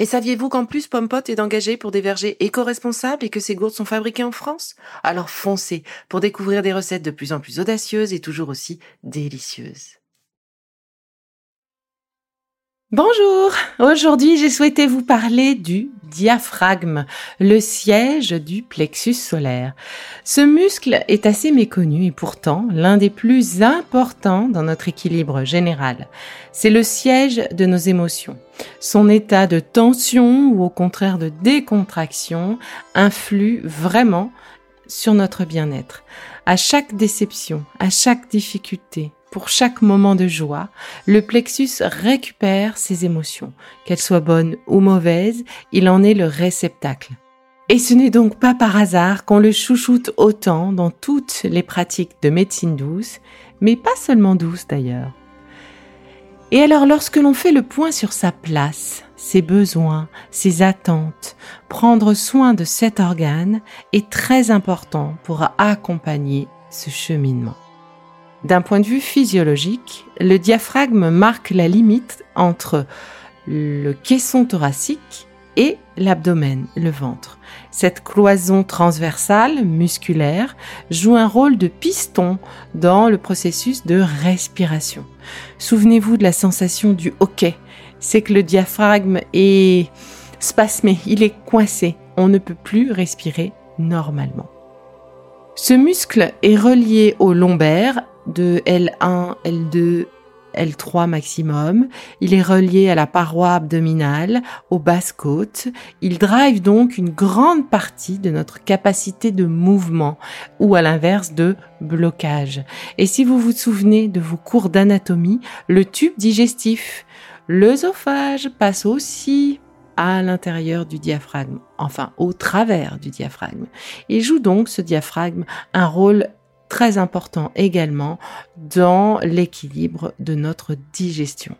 Et saviez-vous qu'en plus Pompot est engagé pour des vergers éco-responsables et que ces gourdes sont fabriquées en France? Alors foncez pour découvrir des recettes de plus en plus audacieuses et toujours aussi délicieuses. Bonjour, aujourd'hui j'ai souhaité vous parler du diaphragme, le siège du plexus solaire. Ce muscle est assez méconnu et pourtant l'un des plus importants dans notre équilibre général. C'est le siège de nos émotions. Son état de tension ou au contraire de décontraction influe vraiment sur notre bien-être. À chaque déception, à chaque difficulté, pour chaque moment de joie, le plexus récupère ses émotions. Qu'elles soient bonnes ou mauvaises, il en est le réceptacle. Et ce n'est donc pas par hasard qu'on le chouchoute autant dans toutes les pratiques de médecine douce, mais pas seulement douce d'ailleurs. Et alors lorsque l'on fait le point sur sa place, ses besoins, ses attentes, prendre soin de cet organe est très important pour accompagner ce cheminement. D'un point de vue physiologique, le diaphragme marque la limite entre le caisson thoracique et l'abdomen, le ventre. Cette cloison transversale musculaire joue un rôle de piston dans le processus de respiration. Souvenez-vous de la sensation du hoquet. C'est que le diaphragme est spasmé, il est coincé. On ne peut plus respirer normalement. Ce muscle est relié au lombaire de L1, L2, L3 maximum. Il est relié à la paroi abdominale, aux basses côtes. Il drive donc une grande partie de notre capacité de mouvement ou à l'inverse de blocage. Et si vous vous souvenez de vos cours d'anatomie, le tube digestif, l'œsophage passe aussi à l'intérieur du diaphragme, enfin au travers du diaphragme. Il joue donc ce diaphragme un rôle très important également dans l'équilibre de notre digestion.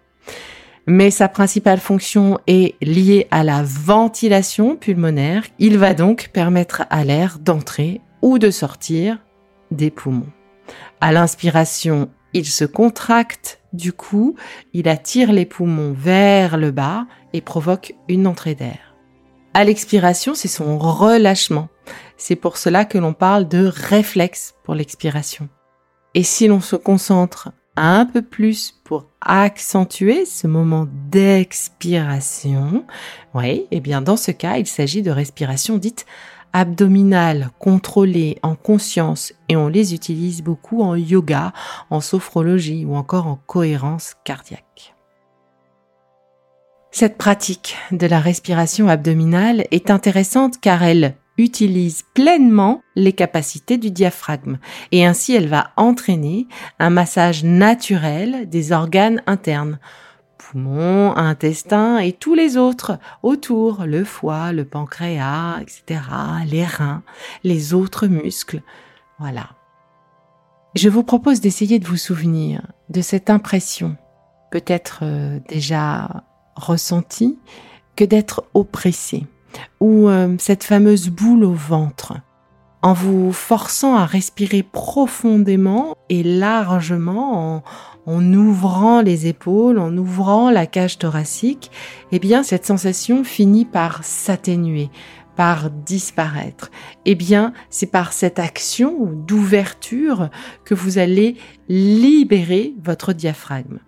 Mais sa principale fonction est liée à la ventilation pulmonaire. Il va donc permettre à l'air d'entrer ou de sortir des poumons. À l'inspiration, il se contracte du coup, il attire les poumons vers le bas et provoque une entrée d'air. À l'expiration, c'est son relâchement. C'est pour cela que l'on parle de réflexe pour l'expiration. Et si l'on se concentre un peu plus pour accentuer ce moment d'expiration, oui, et eh bien dans ce cas, il s'agit de respiration dite abdominale, contrôlée, en conscience, et on les utilise beaucoup en yoga, en sophrologie ou encore en cohérence cardiaque. Cette pratique de la respiration abdominale est intéressante car elle utilise pleinement les capacités du diaphragme et ainsi elle va entraîner un massage naturel des organes internes poumons, intestins et tous les autres autour, le foie, le pancréas, etc., les reins, les autres muscles. Voilà. Je vous propose d'essayer de vous souvenir de cette impression, peut-être euh, déjà ressentie, que d'être oppressé ou euh, cette fameuse boule au ventre, en vous forçant à respirer profondément et largement, en, en ouvrant les épaules, en ouvrant la cage thoracique, eh bien cette sensation finit par s'atténuer, par disparaître. Eh bien, c'est par cette action d'ouverture que vous allez libérer votre diaphragme.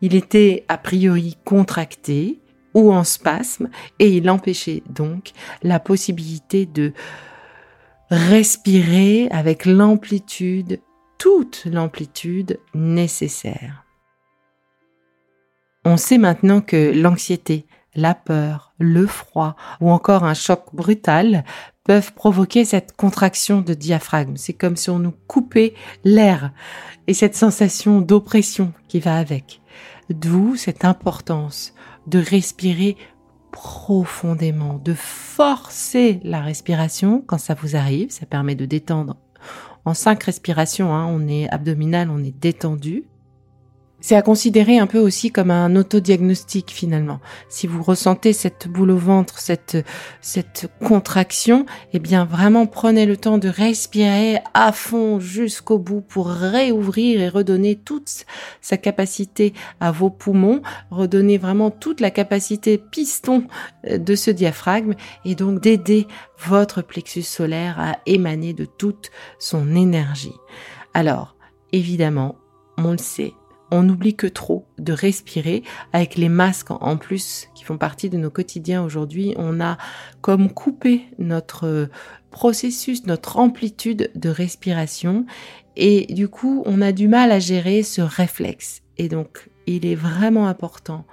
Il était a priori contracté, ou en spasme et il empêchait donc la possibilité de respirer avec l'amplitude, toute l'amplitude nécessaire. On sait maintenant que l'anxiété, la peur, le froid ou encore un choc brutal peuvent provoquer cette contraction de diaphragme. C'est comme si on nous coupait l'air et cette sensation d'oppression qui va avec. D'où cette importance de respirer profondément, de forcer la respiration quand ça vous arrive. Ça permet de détendre. En cinq respirations, hein, on est abdominal, on est détendu. C'est à considérer un peu aussi comme un autodiagnostic finalement. Si vous ressentez cette boule au ventre, cette, cette contraction, eh bien vraiment prenez le temps de respirer à fond jusqu'au bout pour réouvrir et redonner toute sa capacité à vos poumons, redonner vraiment toute la capacité piston euh, de ce diaphragme et donc d'aider votre plexus solaire à émaner de toute son énergie. Alors, évidemment, on le sait, on n'oublie que trop de respirer avec les masques en plus qui font partie de nos quotidiens aujourd'hui. On a comme coupé notre processus, notre amplitude de respiration et du coup on a du mal à gérer ce réflexe. Et donc il est vraiment important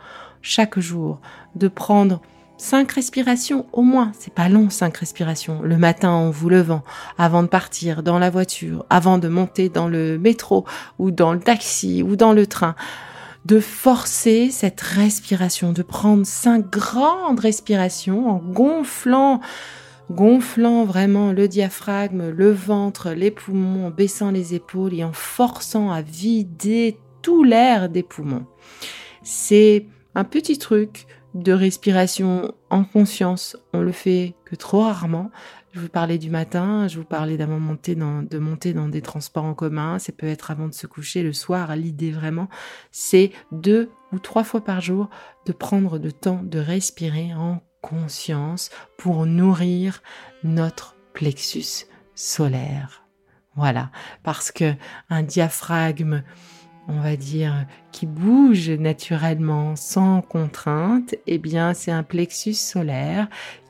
chaque jour de prendre Cinq respirations au moins, c'est pas long cinq respirations, le matin en vous levant, avant de partir dans la voiture, avant de monter dans le métro ou dans le taxi ou dans le train, de forcer cette respiration, de prendre cinq grandes respirations en gonflant gonflant vraiment le diaphragme, le ventre, les poumons, en baissant les épaules et en forçant à vider tout l'air des poumons. C'est un petit truc de respiration en conscience. On le fait que trop rarement. Je vous parlais du matin, je vous parlais d'avant monter dans, de monter dans des transports en commun. Ça peut être avant de se coucher le soir. L'idée vraiment, c'est deux ou trois fois par jour de prendre le temps de respirer en conscience pour nourrir notre plexus solaire. Voilà, parce que un diaphragme on va dire, qui bouge naturellement sans contrainte, eh bien, c'est un plexus solaire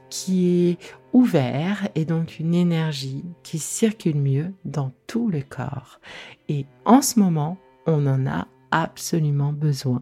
qui est ouvert et donc une énergie qui circule mieux dans tout le corps. Et en ce moment, on en a absolument besoin.